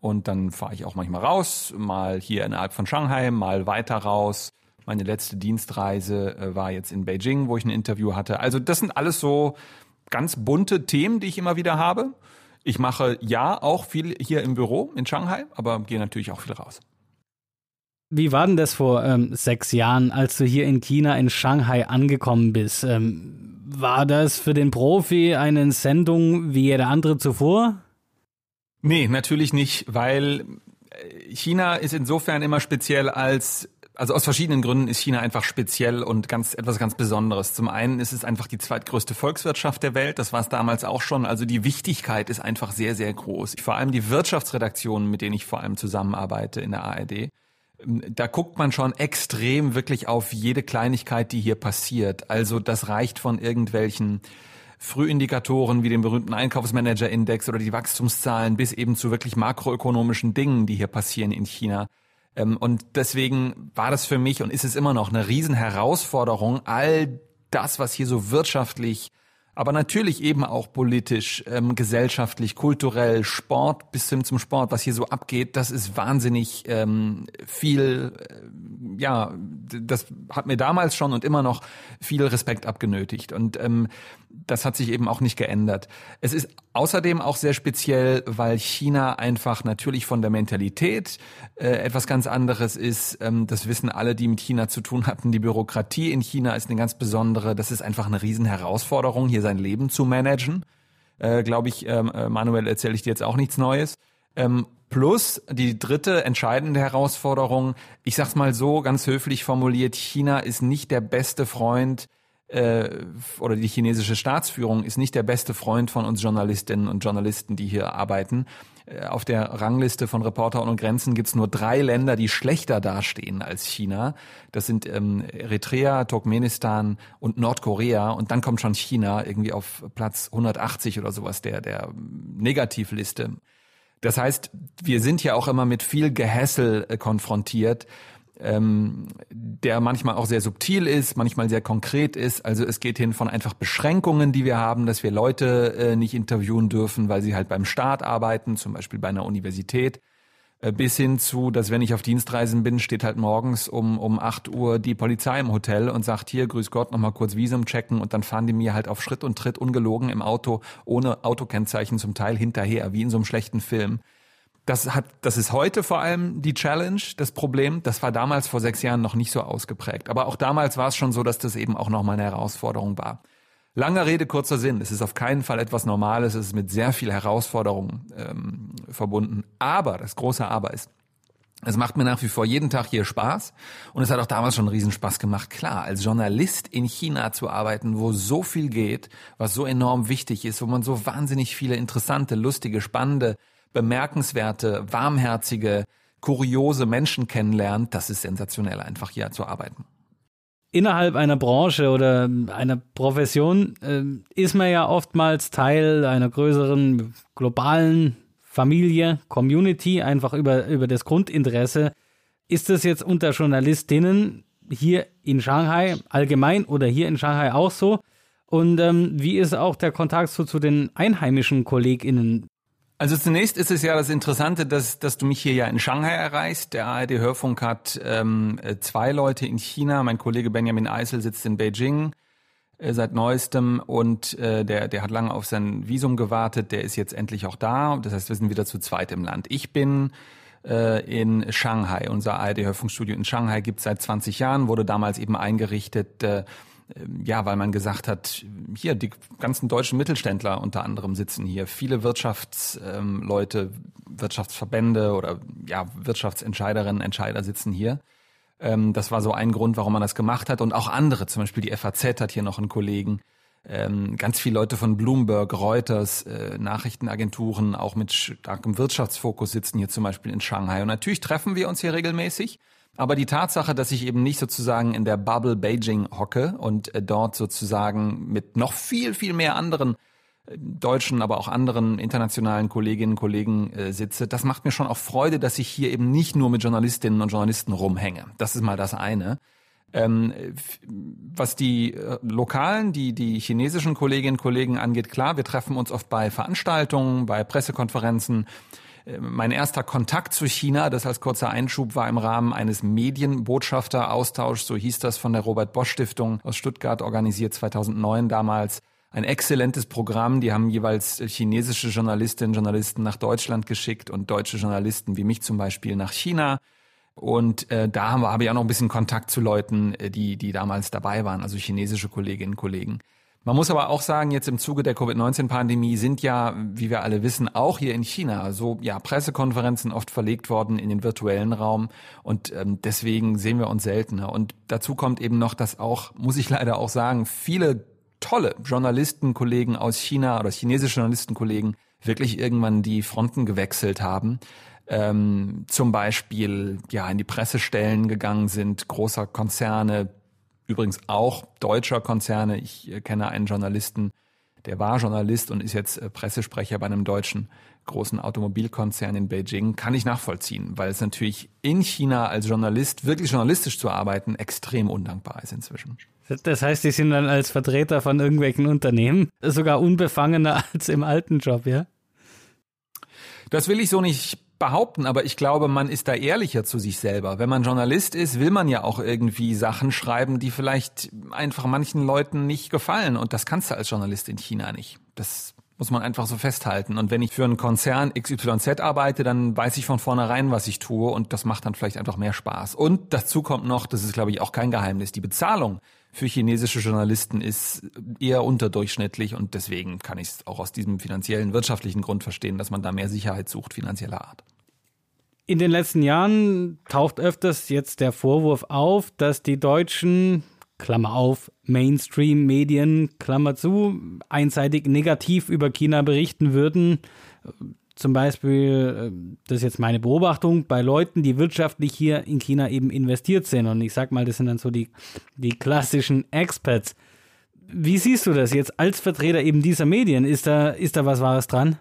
Und dann fahre ich auch manchmal raus, mal hier innerhalb von Shanghai, mal weiter raus. Meine letzte Dienstreise äh, war jetzt in Beijing, wo ich ein Interview hatte. Also das sind alles so ganz bunte Themen, die ich immer wieder habe. Ich mache ja auch viel hier im Büro in Shanghai, aber gehe natürlich auch viel raus. Wie war denn das vor ähm, sechs Jahren, als du hier in China in Shanghai angekommen bist? Ähm, war das für den Profi eine Sendung wie jede andere zuvor? Nee, natürlich nicht, weil äh, China ist insofern immer speziell als also aus verschiedenen Gründen ist China einfach speziell und ganz etwas ganz Besonderes. Zum einen ist es einfach die zweitgrößte Volkswirtschaft der Welt. Das war es damals auch schon. Also die Wichtigkeit ist einfach sehr, sehr groß. Vor allem die Wirtschaftsredaktionen, mit denen ich vor allem zusammenarbeite in der ARD, da guckt man schon extrem wirklich auf jede Kleinigkeit, die hier passiert. Also das reicht von irgendwelchen Frühindikatoren wie dem berühmten Einkaufsmanager-Index oder die Wachstumszahlen bis eben zu wirklich makroökonomischen Dingen, die hier passieren in China. Ähm, und deswegen war das für mich und ist es immer noch eine Riesenherausforderung, all das, was hier so wirtschaftlich aber natürlich eben auch politisch, ähm, gesellschaftlich, kulturell, Sport bis hin zum Sport, was hier so abgeht, das ist wahnsinnig ähm, viel, äh, ja, das hat mir damals schon und immer noch viel Respekt abgenötigt. Und ähm, das hat sich eben auch nicht geändert. Es ist außerdem auch sehr speziell, weil China einfach natürlich von der Mentalität äh, etwas ganz anderes ist. Ähm, das wissen alle, die mit China zu tun hatten. Die Bürokratie in China ist eine ganz besondere. Das ist einfach eine Riesenherausforderung, hier sein Leben zu managen. Äh, Glaube ich, ähm, äh, Manuel, erzähle ich dir jetzt auch nichts Neues. Ähm, plus die dritte entscheidende Herausforderung, ich sag's mal so ganz höflich formuliert, China ist nicht der beste Freund äh, oder die chinesische Staatsführung ist nicht der beste Freund von uns Journalistinnen und Journalisten, die hier arbeiten. Äh, auf der Rangliste von Reporter ohne Grenzen gibt es nur drei Länder, die schlechter dastehen als China. Das sind ähm, Eritrea, Turkmenistan und Nordkorea. Und dann kommt schon China irgendwie auf Platz 180 oder sowas der, der Negativliste. Das heißt, wir sind ja auch immer mit viel Gehässel äh, konfrontiert ähm, der manchmal auch sehr subtil ist, manchmal sehr konkret ist. Also es geht hin von einfach Beschränkungen, die wir haben, dass wir Leute äh, nicht interviewen dürfen, weil sie halt beim Staat arbeiten, zum Beispiel bei einer Universität, äh, bis hin zu, dass wenn ich auf Dienstreisen bin, steht halt morgens um, um 8 Uhr die Polizei im Hotel und sagt, hier, grüß Gott, nochmal kurz Visum checken und dann fahren die mir halt auf Schritt und Tritt ungelogen im Auto, ohne Autokennzeichen zum Teil hinterher, wie in so einem schlechten Film. Das hat, das ist heute vor allem die Challenge, das Problem. Das war damals vor sechs Jahren noch nicht so ausgeprägt. Aber auch damals war es schon so, dass das eben auch nochmal eine Herausforderung war. Langer Rede, kurzer Sinn. Es ist auf keinen Fall etwas Normales. Es ist mit sehr viel Herausforderungen ähm, verbunden. Aber, das große Aber ist, es macht mir nach wie vor jeden Tag hier Spaß. Und es hat auch damals schon einen Riesenspaß gemacht. Klar, als Journalist in China zu arbeiten, wo so viel geht, was so enorm wichtig ist, wo man so wahnsinnig viele interessante, lustige, spannende bemerkenswerte, warmherzige, kuriose Menschen kennenlernt, das ist sensationell, einfach hier zu arbeiten. Innerhalb einer Branche oder einer Profession äh, ist man ja oftmals Teil einer größeren globalen Familie, Community, einfach über, über das Grundinteresse. Ist das jetzt unter Journalistinnen hier in Shanghai allgemein oder hier in Shanghai auch so? Und ähm, wie ist auch der Kontakt so zu den einheimischen KollegInnen? Also zunächst ist es ja das Interessante, dass, dass du mich hier ja in Shanghai erreichst. Der ARD Hörfunk hat ähm, zwei Leute in China. Mein Kollege Benjamin Eisel sitzt in Beijing äh, seit neuestem und äh, der, der hat lange auf sein Visum gewartet. Der ist jetzt endlich auch da. Das heißt, wir sind wieder zu zweit im Land. Ich bin äh, in Shanghai. Unser ARD Hörfunkstudio in Shanghai gibt es seit 20 Jahren, wurde damals eben eingerichtet. Äh, ja, weil man gesagt hat, hier, die ganzen deutschen Mittelständler unter anderem sitzen hier. Viele Wirtschaftsleute, ähm, Wirtschaftsverbände oder ja, Wirtschaftsentscheiderinnen, Entscheider sitzen hier. Ähm, das war so ein Grund, warum man das gemacht hat. Und auch andere, zum Beispiel die FAZ hat hier noch einen Kollegen. ganz viele Leute von Bloomberg, Reuters, äh, Nachrichtenagenturen, auch mit starkem Wirtschaftsfokus sitzen hier zum Beispiel in Shanghai. Und natürlich treffen wir uns hier regelmäßig. Aber die Tatsache, dass ich eben nicht sozusagen in der Bubble Beijing hocke und äh, dort sozusagen mit noch viel, viel mehr anderen äh, deutschen, aber auch anderen internationalen Kolleginnen und Kollegen äh, sitze, das macht mir schon auch Freude, dass ich hier eben nicht nur mit Journalistinnen und Journalisten rumhänge. Das ist mal das eine. Ähm, was die lokalen, die, die chinesischen Kolleginnen und Kollegen angeht, klar, wir treffen uns oft bei Veranstaltungen, bei Pressekonferenzen, mein erster Kontakt zu China, das als kurzer Einschub war im Rahmen eines Medienbotschafteraustauschs, so hieß das von der Robert Bosch Stiftung aus Stuttgart, organisiert 2009 damals. Ein exzellentes Programm. Die haben jeweils chinesische Journalistinnen Journalisten nach Deutschland geschickt und deutsche Journalisten wie mich zum Beispiel nach China. Und äh, da habe ich auch noch ein bisschen Kontakt zu Leuten, äh, die, die damals dabei waren, also chinesische Kolleginnen und Kollegen. Man muss aber auch sagen, jetzt im Zuge der Covid-19-Pandemie sind ja, wie wir alle wissen, auch hier in China so ja Pressekonferenzen oft verlegt worden in den virtuellen Raum und ähm, deswegen sehen wir uns seltener. Und dazu kommt eben noch, dass auch, muss ich leider auch sagen, viele tolle Journalistenkollegen aus China oder chinesische Journalistenkollegen wirklich irgendwann die Fronten gewechselt haben. Ähm, zum Beispiel ja in die Pressestellen gegangen sind, großer Konzerne, übrigens auch deutscher Konzerne. Ich äh, kenne einen Journalisten, der war Journalist und ist jetzt äh, Pressesprecher bei einem deutschen großen Automobilkonzern in Beijing, kann ich nachvollziehen, weil es natürlich in China als Journalist, wirklich journalistisch zu arbeiten, extrem undankbar ist inzwischen. Das heißt, Sie sind dann als Vertreter von irgendwelchen Unternehmen sogar unbefangener als im alten Job, ja? Das will ich so nicht behaupten, aber ich glaube, man ist da ehrlicher zu sich selber. Wenn man Journalist ist, will man ja auch irgendwie Sachen schreiben, die vielleicht einfach manchen Leuten nicht gefallen. Und das kannst du als Journalist in China nicht. Das muss man einfach so festhalten. Und wenn ich für einen Konzern XYZ arbeite, dann weiß ich von vornherein, was ich tue und das macht dann vielleicht einfach mehr Spaß. Und dazu kommt noch, das ist glaube ich auch kein Geheimnis, die Bezahlung für chinesische Journalisten ist eher unterdurchschnittlich und deswegen kann ich es auch aus diesem finanziellen, wirtschaftlichen Grund verstehen, dass man da mehr Sicherheit sucht, finanzieller Art. In den letzten Jahren taucht öfters jetzt der Vorwurf auf, dass die Deutschen, Klammer auf, Mainstream-Medien, Klammer zu, einseitig negativ über China berichten würden zum Beispiel, äh, das ist jetzt meine Beobachtung, bei Leuten, die wirtschaftlich hier in China eben investiert sind. Und ich sag mal, das sind dann so die, die klassischen Experts. Wie siehst du das jetzt als Vertreter eben dieser Medien? Ist da, ist da was Wahres dran?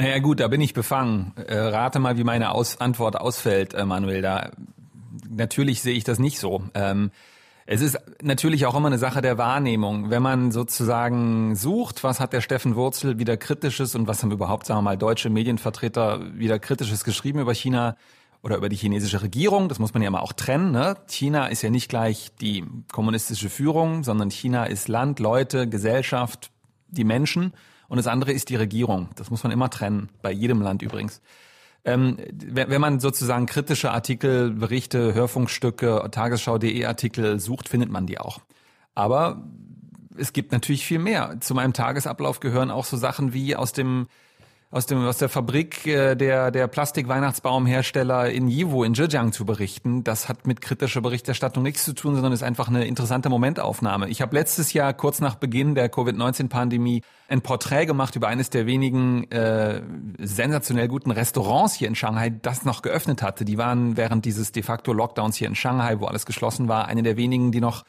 Naja gut, da bin ich befangen. Äh, rate mal, wie meine Aus Antwort ausfällt, äh, Manuel. Da natürlich sehe ich das nicht so. Ähm, es ist natürlich auch immer eine Sache der Wahrnehmung. Wenn man sozusagen sucht, was hat der Steffen Wurzel wieder kritisches und was haben überhaupt, sagen wir mal, deutsche Medienvertreter wieder kritisches geschrieben über China oder über die chinesische Regierung, das muss man ja mal auch trennen. Ne? China ist ja nicht gleich die kommunistische Führung, sondern China ist Land, Leute, Gesellschaft, die Menschen und das andere ist die Regierung. Das muss man immer trennen, bei jedem Land übrigens. Ähm, wenn man sozusagen kritische Artikel, Berichte, Hörfunkstücke, Tagesschau.de Artikel sucht, findet man die auch. Aber es gibt natürlich viel mehr. Zu meinem Tagesablauf gehören auch so Sachen wie aus dem aus dem aus der Fabrik äh, der der Plastikweihnachtsbaumhersteller in Yiwu in Zhejiang zu berichten. Das hat mit kritischer Berichterstattung nichts zu tun, sondern ist einfach eine interessante Momentaufnahme. Ich habe letztes Jahr kurz nach Beginn der Covid-19-Pandemie ein Porträt gemacht über eines der wenigen äh, sensationell guten Restaurants hier in Shanghai, das noch geöffnet hatte. Die waren während dieses de facto Lockdowns hier in Shanghai, wo alles geschlossen war, eine der wenigen, die noch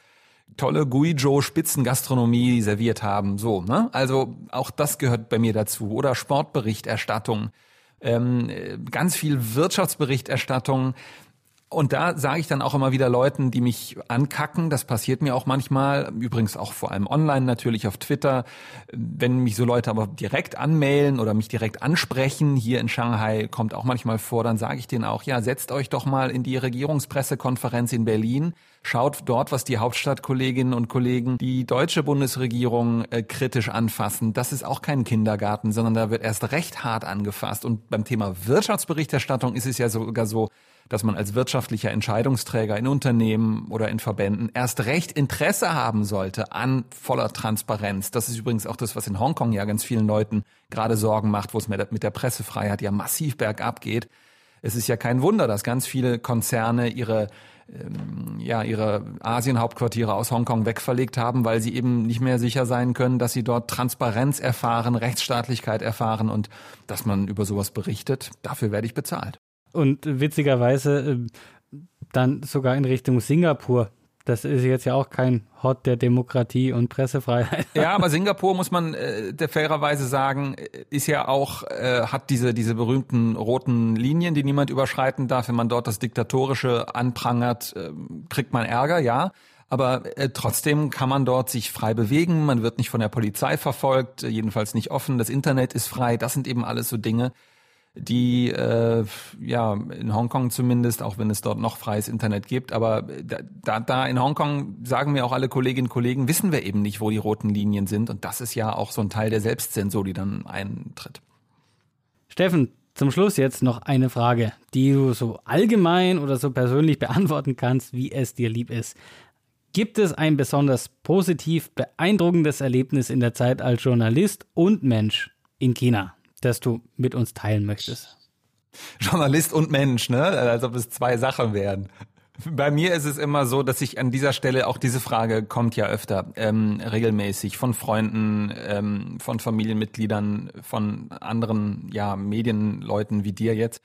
tolle Guizhou Spitzengastronomie serviert haben. So, ne? Also auch das gehört bei mir dazu. Oder Sportberichterstattung, ähm, ganz viel Wirtschaftsberichterstattung. Und da sage ich dann auch immer wieder Leuten, die mich ankacken, das passiert mir auch manchmal, übrigens auch vor allem online natürlich auf Twitter, wenn mich so Leute aber direkt anmailen oder mich direkt ansprechen, hier in Shanghai kommt auch manchmal vor, dann sage ich denen auch, ja, setzt euch doch mal in die Regierungspressekonferenz in Berlin, schaut dort, was die Hauptstadtkolleginnen und Kollegen, die deutsche Bundesregierung äh, kritisch anfassen. Das ist auch kein Kindergarten, sondern da wird erst recht hart angefasst. Und beim Thema Wirtschaftsberichterstattung ist es ja sogar so, dass man als wirtschaftlicher Entscheidungsträger in Unternehmen oder in Verbänden erst recht Interesse haben sollte an voller Transparenz. Das ist übrigens auch das, was in Hongkong ja ganz vielen Leuten gerade Sorgen macht, wo es mit der Pressefreiheit ja massiv bergab geht. Es ist ja kein Wunder, dass ganz viele Konzerne ihre ähm, ja, ihre Asien-Hauptquartiere aus Hongkong wegverlegt haben, weil sie eben nicht mehr sicher sein können, dass sie dort Transparenz erfahren, Rechtsstaatlichkeit erfahren und dass man über sowas berichtet. Dafür werde ich bezahlt. Und witzigerweise, äh, dann sogar in Richtung Singapur. Das ist jetzt ja auch kein Hot der Demokratie und Pressefreiheit. Ja, aber Singapur muss man äh, der fairerweise sagen, ist ja auch äh, hat diese diese berühmten roten Linien, die niemand überschreiten darf. Wenn man dort das diktatorische anprangert, äh, kriegt man Ärger, ja. Aber äh, trotzdem kann man dort sich frei bewegen. Man wird nicht von der Polizei verfolgt, jedenfalls nicht offen. Das Internet ist frei. Das sind eben alles so Dinge, die äh, ja in Hongkong zumindest, auch wenn es dort noch freies Internet gibt, aber da, da in Hongkong sagen mir auch alle Kolleginnen und Kollegen, wissen wir eben nicht, wo die roten Linien sind und das ist ja auch so ein Teil der Selbstzensur, die dann eintritt. Steffen, zum Schluss jetzt noch eine Frage, die du so allgemein oder so persönlich beantworten kannst, wie es dir lieb ist. Gibt es ein besonders positiv beeindruckendes Erlebnis in der Zeit als Journalist und Mensch in China? Das du mit uns teilen möchtest? Journalist und Mensch, ne? Als ob es zwei Sachen wären. Bei mir ist es immer so, dass ich an dieser Stelle auch diese Frage kommt ja öfter ähm, regelmäßig von Freunden, ähm, von Familienmitgliedern, von anderen ja Medienleuten wie dir jetzt.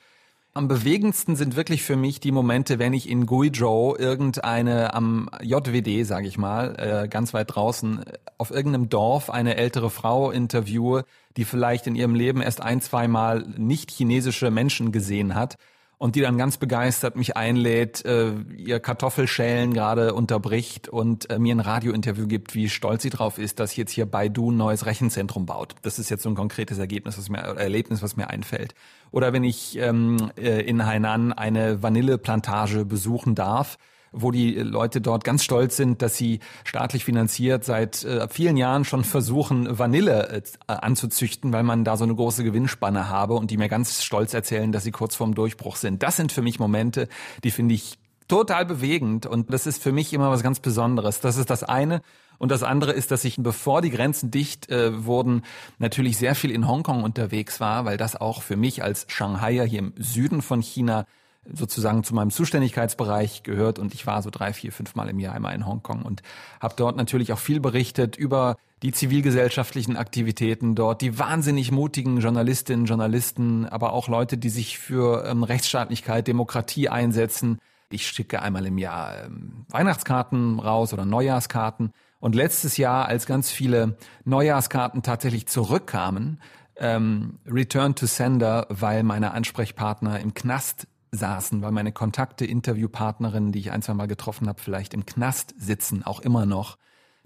Am bewegendsten sind wirklich für mich die Momente, wenn ich in Guizhou irgendeine am JWD, sage ich mal, äh, ganz weit draußen auf irgendeinem Dorf eine ältere Frau interviewe, die vielleicht in ihrem Leben erst ein, zwei Mal nicht chinesische Menschen gesehen hat und die dann ganz begeistert mich einlädt, äh, ihr Kartoffelschälen gerade unterbricht und äh, mir ein Radiointerview gibt, wie stolz sie drauf ist, dass jetzt hier Baidu ein neues Rechenzentrum baut. Das ist jetzt so ein konkretes Ergebnis, was mir, Erlebnis, was mir einfällt. Oder wenn ich ähm, äh, in Hainan eine Vanilleplantage besuchen darf, wo die Leute dort ganz stolz sind, dass sie staatlich finanziert seit äh, vielen Jahren schon versuchen, Vanille äh, anzuzüchten, weil man da so eine große Gewinnspanne habe und die mir ganz stolz erzählen, dass sie kurz vorm Durchbruch sind. Das sind für mich Momente, die finde ich total bewegend und das ist für mich immer was ganz Besonderes. Das ist das eine. Und das andere ist, dass ich, bevor die Grenzen dicht äh, wurden, natürlich sehr viel in Hongkong unterwegs war, weil das auch für mich als Shanghaier hier im Süden von China sozusagen zu meinem Zuständigkeitsbereich gehört und ich war so drei, vier, fünf Mal im Jahr immer in Hongkong und habe dort natürlich auch viel berichtet über die zivilgesellschaftlichen Aktivitäten dort, die wahnsinnig mutigen Journalistinnen, Journalisten, aber auch Leute, die sich für ähm, Rechtsstaatlichkeit, Demokratie einsetzen. Ich schicke einmal im Jahr ähm, Weihnachtskarten raus oder Neujahrskarten. Und letztes Jahr, als ganz viele Neujahrskarten tatsächlich zurückkamen, ähm, Return to Sender, weil meine Ansprechpartner im Knast saßen, weil meine Kontakte, Interviewpartnerinnen, die ich ein, zwei Mal getroffen habe, vielleicht im Knast sitzen, auch immer noch.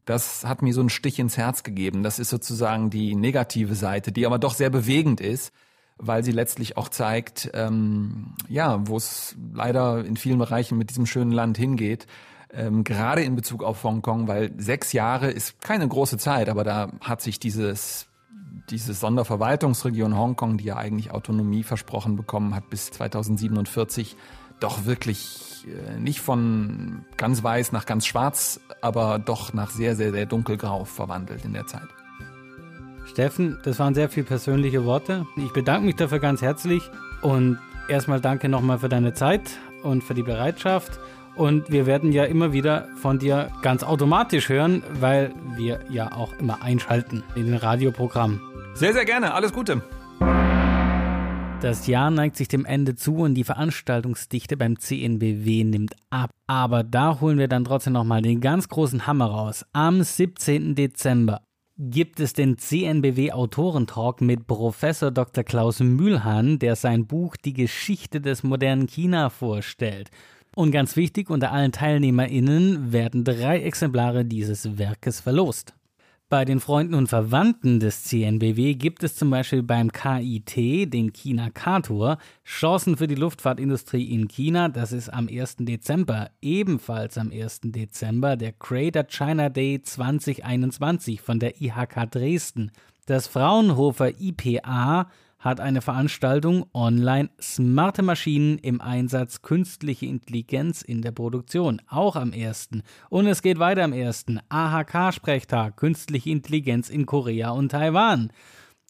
Das hat mir so einen Stich ins Herz gegeben. Das ist sozusagen die negative Seite, die aber doch sehr bewegend ist, weil sie letztlich auch zeigt, ähm, ja, wo es leider in vielen Bereichen mit diesem schönen Land hingeht. Ähm, gerade in Bezug auf Hongkong, weil sechs Jahre ist keine große Zeit, aber da hat sich dieses diese Sonderverwaltungsregion Hongkong, die ja eigentlich Autonomie versprochen bekommen hat bis 2047, doch wirklich äh, nicht von ganz weiß nach ganz schwarz, aber doch nach sehr, sehr, sehr dunkelgrau verwandelt in der Zeit. Steffen, das waren sehr viele persönliche Worte. Ich bedanke mich dafür ganz herzlich und erstmal danke nochmal für deine Zeit und für die Bereitschaft. Und wir werden ja immer wieder von dir ganz automatisch hören, weil wir ja auch immer einschalten in den Radioprogrammen. Sehr, sehr gerne. Alles Gute. Das Jahr neigt sich dem Ende zu und die Veranstaltungsdichte beim CNBW nimmt ab. Aber da holen wir dann trotzdem nochmal den ganz großen Hammer raus. Am 17. Dezember gibt es den CNBW Autorentalk mit Professor Dr. Klaus Mühlhahn, der sein Buch Die Geschichte des modernen China vorstellt. Und ganz wichtig, unter allen TeilnehmerInnen werden drei Exemplare dieses Werkes verlost. Bei den Freunden und Verwandten des CNBW gibt es zum Beispiel beim KIT, den China K-Tour, Chancen für die Luftfahrtindustrie in China. Das ist am 1. Dezember. Ebenfalls am 1. Dezember der Greater China Day 2021 von der IHK Dresden. Das Fraunhofer IPA hat eine Veranstaltung online Smarte Maschinen im Einsatz künstliche Intelligenz in der Produktion, auch am 1. Und es geht weiter am 1. AHK-Sprechtag Künstliche Intelligenz in Korea und Taiwan.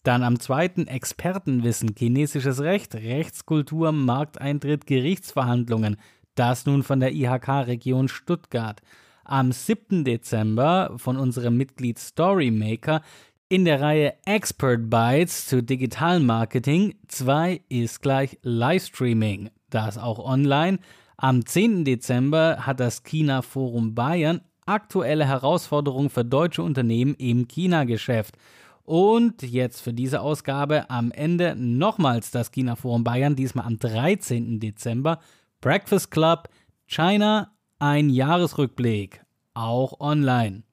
Dann am 2. Expertenwissen chinesisches Recht, Rechtskultur, Markteintritt, Gerichtsverhandlungen. Das nun von der IHK-Region Stuttgart. Am 7. Dezember von unserem Mitglied Storymaker in der Reihe Expert Bytes zu Digital Marketing 2 ist gleich Livestreaming. Das auch online Am 10. Dezember hat das China Forum Bayern aktuelle Herausforderungen für deutsche Unternehmen im China-Geschäft. Und jetzt für diese Ausgabe am Ende nochmals das China Forum Bayern, diesmal am 13. Dezember. Breakfast Club China, ein Jahresrückblick, auch online.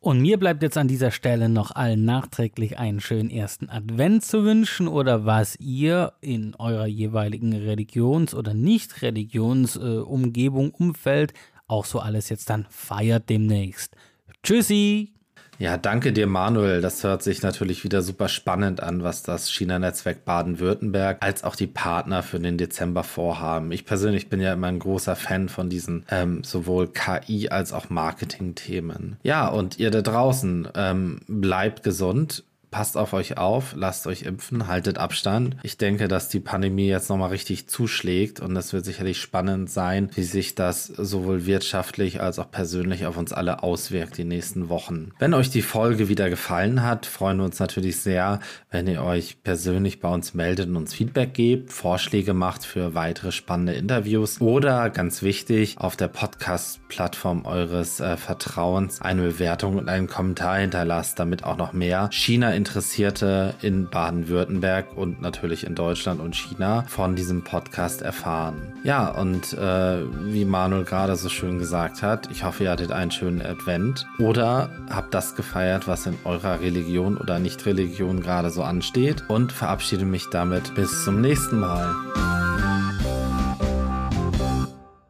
Und mir bleibt jetzt an dieser Stelle noch allen nachträglich einen schönen ersten Advent zu wünschen oder was ihr in eurer jeweiligen Religions- oder Nicht-Religions-Umgebung, äh, Umfeld auch so alles jetzt dann feiert demnächst. Tschüssi! Ja, danke dir, Manuel. Das hört sich natürlich wieder super spannend an, was das China-Netzwerk Baden-Württemberg als auch die Partner für den Dezember vorhaben. Ich persönlich bin ja immer ein großer Fan von diesen ähm, sowohl KI als auch Marketing-Themen. Ja, und ihr da draußen, ähm, bleibt gesund Passt auf euch auf, lasst euch impfen, haltet Abstand. Ich denke, dass die Pandemie jetzt nochmal richtig zuschlägt und es wird sicherlich spannend sein, wie sich das sowohl wirtschaftlich als auch persönlich auf uns alle auswirkt die nächsten Wochen. Wenn euch die Folge wieder gefallen hat, freuen wir uns natürlich sehr, wenn ihr euch persönlich bei uns meldet und uns Feedback gebt, Vorschläge macht für weitere spannende Interviews oder ganz wichtig, auf der Podcast-Plattform eures äh, Vertrauens eine Bewertung und einen Kommentar hinterlasst, damit auch noch mehr China Interessierte in Baden-Württemberg und natürlich in Deutschland und China von diesem Podcast erfahren. Ja, und äh, wie Manuel gerade so schön gesagt hat, ich hoffe, ihr hattet einen schönen Advent oder habt das gefeiert, was in eurer Religion oder Nicht-Religion gerade so ansteht und verabschiede mich damit bis zum nächsten Mal.